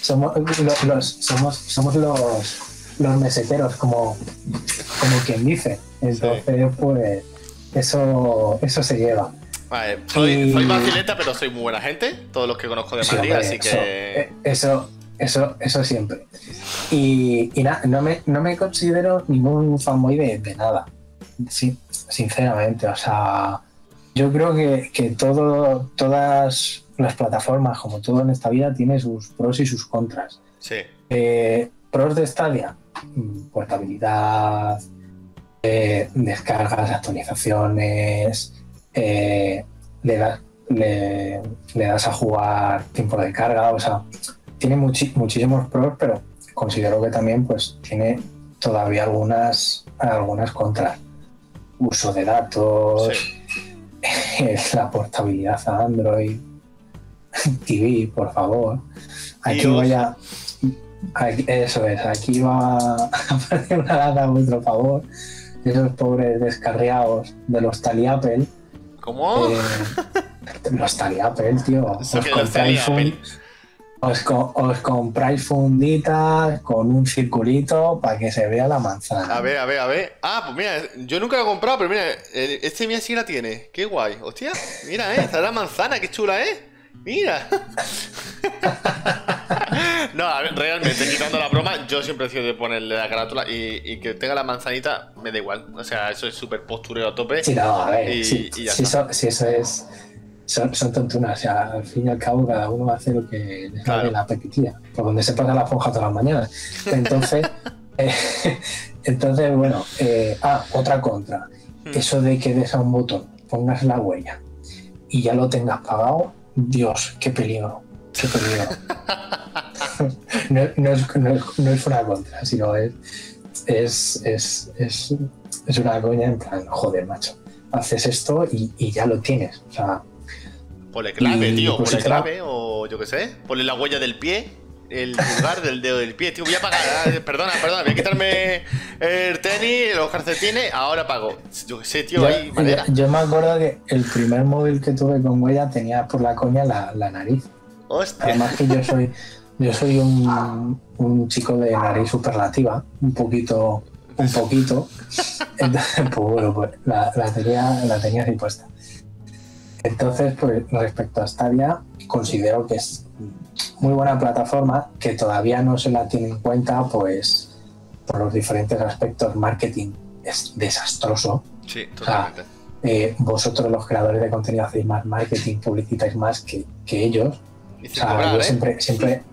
somos, los, somos, somos, los, los meseteros, como, como quien dice. Entonces, pues, eso, eso se lleva. Vale, soy, soy vacileta, pero soy muy buena gente, todos los que conozco de Madrid, así que. Eh, eso, eso, eso siempre. Y, y nada, no me, no me considero ningún fanboy de, de nada. Sí, sinceramente, o sea, yo creo que, que todo, todas las plataformas, como todo en esta vida, tiene sus pros y sus contras. Sí. Eh, pros de Stadia, portabilidad, eh, descargas, actualizaciones, eh, le, le, das a jugar tiempo de carga, o sea, tiene muchísimos pros, pero considero que también pues tiene todavía algunas, algunas contras. Uso de datos, la portabilidad a Android, TV, por favor. Aquí voy a. eso es, aquí va a poner una data a vuestro favor. Esos pobres descarriados de los Tali Apple. ¿Cómo? Eh, los Tali Apple, tío. Os compráis, os, compráis funditas con un circulito para que se vea la manzana. A ver, a ver, a ver. Ah, pues mira, yo nunca lo he comprado, pero mira, este mía sí la tiene. Qué guay. Hostia, mira, eh, está la manzana, qué chula, eh. Mira. no, a ver, realmente, quitando la broma, yo siempre he sido de ponerle la carátula y, que tenga la manzanita, me da igual. O sea, eso es súper postureo a tope. Sí, no, a ver. si, eso, es. Son, tontunas, o sea, al fin y al cabo cada uno hacer lo que le claro. la apetitía, por donde se pasa la fonja todas las mañanas. Entonces, eh, entonces bueno, eh, ah, otra contra. Hmm. Eso de que des a un botón, pongas la huella y ya lo tengas pagado, Dios, qué peligro, qué peligro. no, es, una contra, sino es, es, es, una coña en plan, joder, macho, haces esto y, ya lo tienes. O sea. Ponle clave, tío, pues ponle clave o yo qué sé, ponle la huella del pie el lugar del dedo del pie, tío. Voy a pagar. Ah, perdona, perdona, voy a quitarme el tenis, los calcetines, ahora pago. Yo qué sé, tío, ahí Yo, me acuerdo que el primer móvil que tuve con huella tenía por la coña la, nariz. Hostia. Además que yo soy, yo soy un, un chico de nariz superlativa, un poquito, un poquito. Entonces, pues bueno, pues la, la, tenía, la tenía así puesta. Entonces, pues respecto a Stadia, considero que es muy buena plataforma que todavía no se la tiene en cuenta, pues por los diferentes aspectos. Marketing es desastroso. Sí, totalmente. Eh, vosotros, los creadores de contenido, hacéis más marketing, publicitáis más que, ellos. O sea, yo ¿eh? siempre, siempre,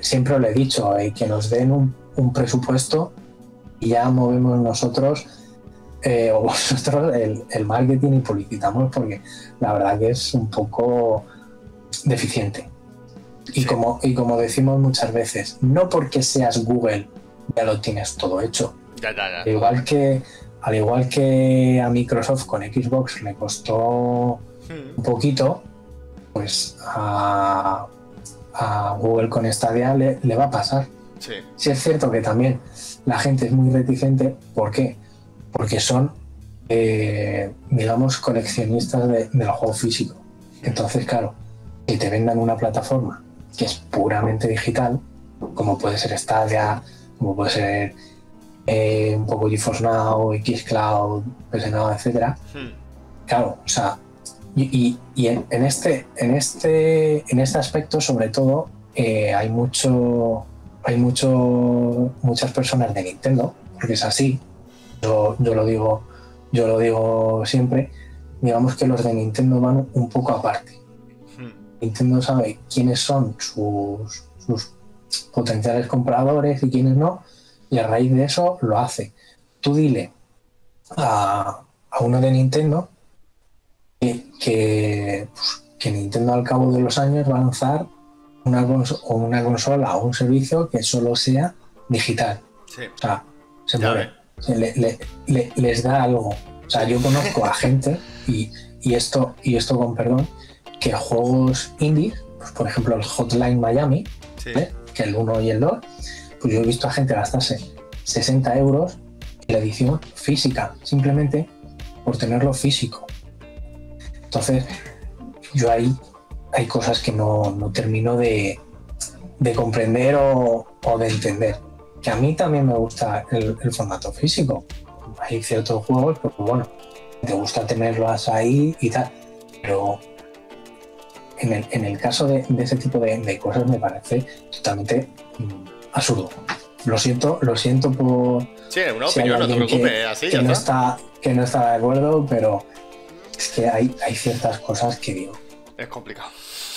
siempre lo he dicho, eh, que nos den un, presupuesto y ya movemos nosotros o vosotros el, el, marketing y publicitamos porque la verdad que es un poco deficiente. Y, como, y como decimos muchas veces, no porque seas Google ya lo tienes todo hecho. Al igual que, al igual que a Microsoft con Xbox le costó hmm. un poquito, pues a, Google con Stadia le, le va a pasar. Sí. es cierto que también la gente es muy reticente. ¿Por qué? Porque son, eh, digamos, coleccionistas del juego físico. Entonces, claro, que te vendan una plataforma que es puramente digital, como puede ser Stadia, como puede ser eh, un poco GeForce Now, Xcloud, PS Now, etc. Hmm. Claro, o sea, y, en, este, en, este, en este aspecto, sobre todo, eh, hay mucho. Hay mucho, muchas personas de Nintendo, porque es así. Yo, yo lo digo, yo lo digo siempre. Digamos que los de Nintendo van un poco aparte Nintendo sabe quiénes son sus, potenciales compradores y quiénes no, y a raíz de eso lo hace. Tú dile a, uno de Nintendo que, pues, que, Nintendo al cabo de los años va a lanzar una, una consola o un servicio que solo sea digital. O sea, se mueve. Les da algo. O sea, yo conozco a gente y, y, esto, y esto con perdón, que juegos indies, pues por ejemplo el Hotline Miami, ¿eh? que el 1 y el 2, pues yo he visto a gente gastarse 60 euros en la edición física, simplemente por tenerlo físico. Entonces, yo ahí hay cosas que no, termino de, comprender o, de entender. Que a mí también me gusta el, formato físico. Hay ciertos juegos, pero bueno, te gusta tenerlos ahí y tal. Pero en el, caso de, ese tipo de, cosas me parece totalmente mm, absurdo. Lo siento, lo siento por. Sí, una opinión, no te preocupes, así que no está Que no está de acuerdo, pero es que hay, hay ciertas cosas que digo. Es complicado.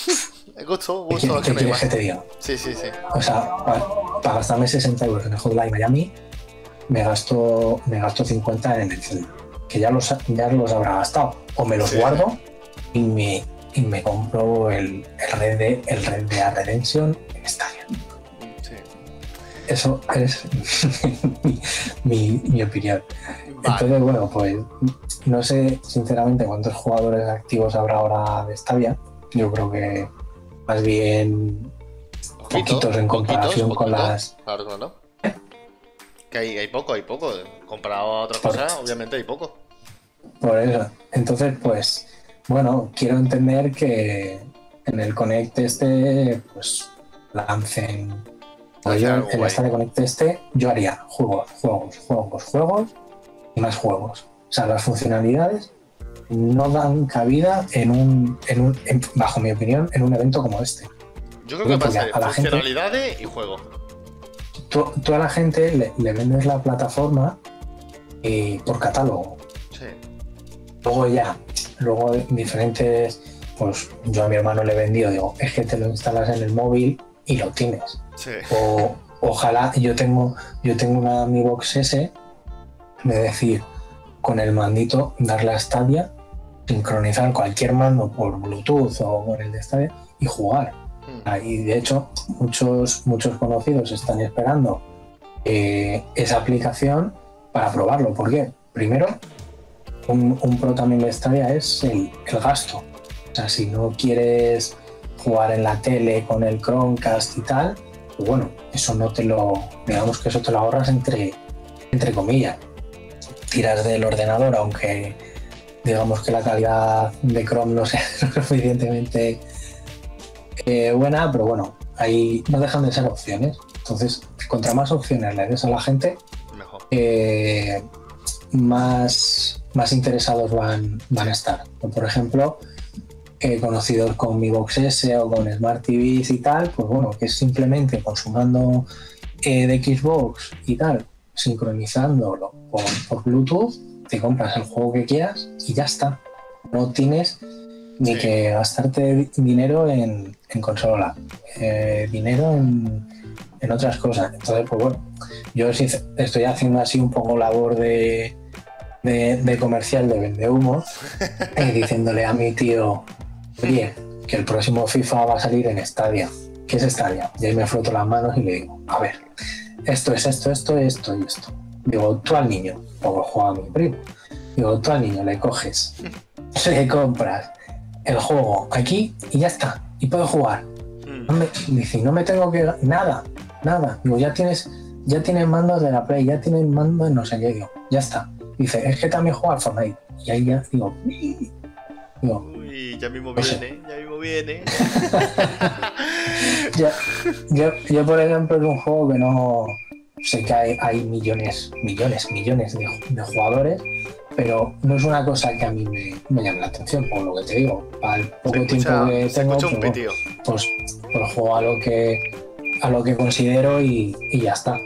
Gusto, gusto. ¿Qué, quieres que te diga? Sí, sí, sí. O sea, para, gastarme 60 euros en el Hotline Miami, me gasto, me gasto 50 en el Zelda. Que ya los, ya los habrá gastado. O me los guardo y me, y me compro el, el, Red de, el Red de Redemption en Stadia. Sí. Eso es mi, mi, opinión. Entonces, bueno, pues no sé sinceramente cuántos jugadores activos habrá ahora de Stadia. Yo creo que más bien poquitos en comparación con las. Claro, ¿no? Que hay, hay, poco, hay poco. Comparado a otras cosas, obviamente hay poco. Por eso. Entonces, pues, bueno, quiero entender que en el Connect este, pues, lancen. yo, en esta de Connect este, yo haría juegos, juegos, juegos, juegos y más juegos. O sea, las funcionalidades no dan cabida en un, en un bajo mi opinión, en un evento como este. Yo creo que pasa a la funcionalidades y juego. Tú, a la gente le, vendes la plataforma y por catálogo. Sí. Luego ya, luego diferentes, pues yo a mi hermano le he vendido, digo, es que te lo instalas en el móvil y lo tienes. Sí. O ojalá yo tengo, yo tengo una Mi Box S de decir, con el mandito darle a Stadia, sincronizar cualquier mando por Bluetooth o por el de Stadia y jugar. Hmm. Y de hecho, muchos, muchos conocidos están esperando eh, esa aplicación para probarlo. ¿Por qué? Primero, un, pro también de Stadia es el, gasto. O sea, si no quieres jugar en la tele con el Chromecast y tal, pues bueno, eso no te lo, digamos que eso te lo ahorras entre, entre comillas tiras del ordenador, aunque digamos que la calidad de Chrome no sea suficientemente eh, buena, pero bueno, ahí no dejan de ser opciones. Entonces, contra más opciones le des a la gente, eh, más, más interesados van, van a estar. por ejemplo, eh, conocidos con Mi Box S o con Smart TVs y tal, pues bueno, que es simplemente consumando de Xbox y tal, sincronizándolo por, Bluetooth, te compras el juego que quieras y ya está. No tienes ni que gastarte dinero en, consola, eh, dinero en, otras cosas. Entonces, pues bueno, yo estoy haciendo así un poco labor de, de, comercial de vende humo, eh, diciéndole a mi tío, oye, que el próximo FIFA va a salir en Stadia. ¿Qué es Stadia? Y ahí me froto las manos y le digo, a ver, esto es esto, esto, esto y esto. Digo, tú al niño, como juega mi primo, digo, tú al niño le coges, le compras el juego aquí y ya está, y puedo jugar. Mm. dice, no me tengo que. Nada, nada. Digo, ya tienes, ya tienes mandos de la Play, ya tienes mando de no sé qué. Digo, ya está. Dice, es que también juega al Fortnite. Y ahí ya digo, digo Uy, ya mismo viene, ya mismo viene. yo, yo, por ejemplo, es un juego que no sé que hay, millones, millones, millones de, jugadores, pero no es una cosa que a mí me, llame la atención, por lo que te digo. Al poco tiempo que tengo, pues, pues, pues, juego a lo que a lo que considero y, ya está.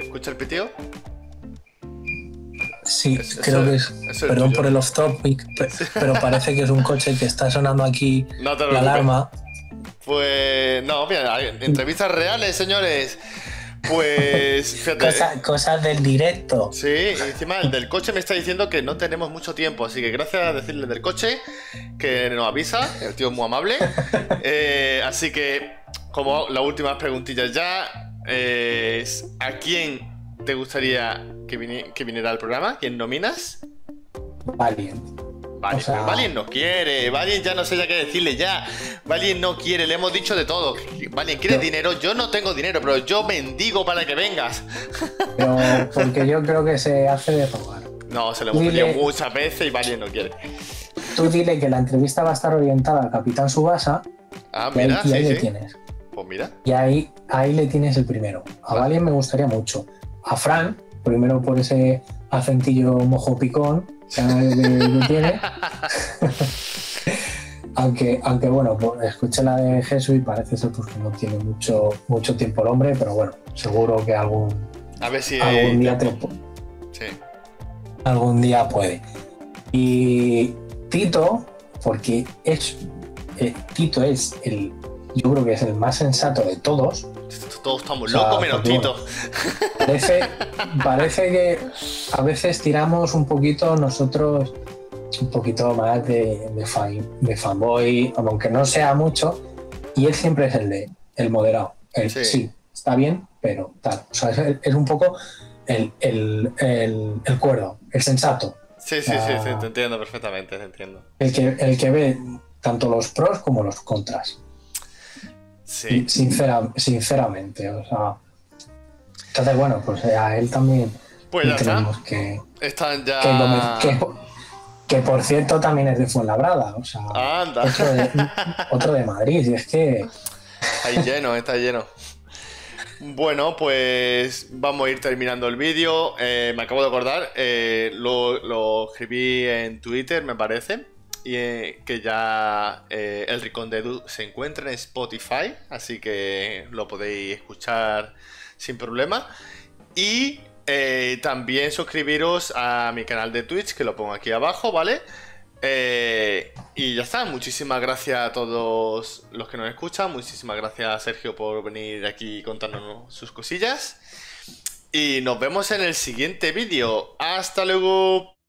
¿Escucha el pitío? Sí, creo que es. perdón por el off topic, pero parece que es un coche que está sonando aquí la alarma. Pues no, mira, entrevistas reales, señores. Pues fíjate. cosas del directo. Sí, encima el del coche me está diciendo que no tenemos mucho tiempo, así que gracias a decirle del coche que nos avisa, el tío es muy amable. Eh, así que, como las últimas preguntillas ya, ¿a quién te gustaría que, que viniera al programa? ¿Quién nominas? Valiant. Valin, no quiere, Valin ya no sé ya qué decirle ya. Valin no quiere, le hemos dicho de todo. Valin, ¿quieres dinero? Yo no tengo dinero, pero yo mendigo para que vengas. Pero porque yo creo que se hace de robar. No, se lo hemos pedido muchas veces y Valin no quiere. Tú dile que la entrevista va a estar orientada al Capitán Subasa. Ah, mira, y ahí, le tienes. Pues mira. Y ahí, ahí le tienes el primero. A Valin me gustaría mucho. A Fran, primero por ese acentillo mojo picón tiene. aunque, aunque bueno, escuché la de Jesús y parece ser pues, que no tiene mucho, mucho tiempo el hombre, pero bueno, seguro que algún, a ver si algún día sí. algún día puede. Y Tito, porque es eh, Tito es el, yo creo que es el más sensato de todos, todos estamos locos menos Tito. Parece, parece que a veces tiramos un poquito nosotros, un poquito más de, de, fanboy, aunque no sea mucho, y él siempre es el de el moderado. El, sí. está bien, pero tal. O sea, es, un poco el, el, el, cuerdo, el sensato. Sí, sí, sí, sí, te entiendo perfectamente, te entiendo. El que, el que ve tanto los pros como los contras. Sí. sinceramente, o sea. Entonces, bueno, pues a él también pues ya tenemos que. Están ya. Que, por cierto también es de Fuenlabrada, o sea. Anda. Otro de, Madrid, y es que. Está lleno, está lleno. Bueno, pues vamos a ir terminando el vídeo. Eh, me acabo de acordar, eh, lo, lo, escribí en Twitter, me parece y eh, que ya eh, el Rincón de Edu se encuentra en Spotify, así que lo podéis escuchar sin problema. Y eh, también suscribiros a mi canal de Twitch, que lo pongo aquí abajo, ¿vale? y ya está, muchísimas gracias a todos los que nos escuchan, muchísimas gracias a Sergio por venir aquí contándonos sus cosillas. Y nos vemos en el siguiente vídeo. Hasta luego.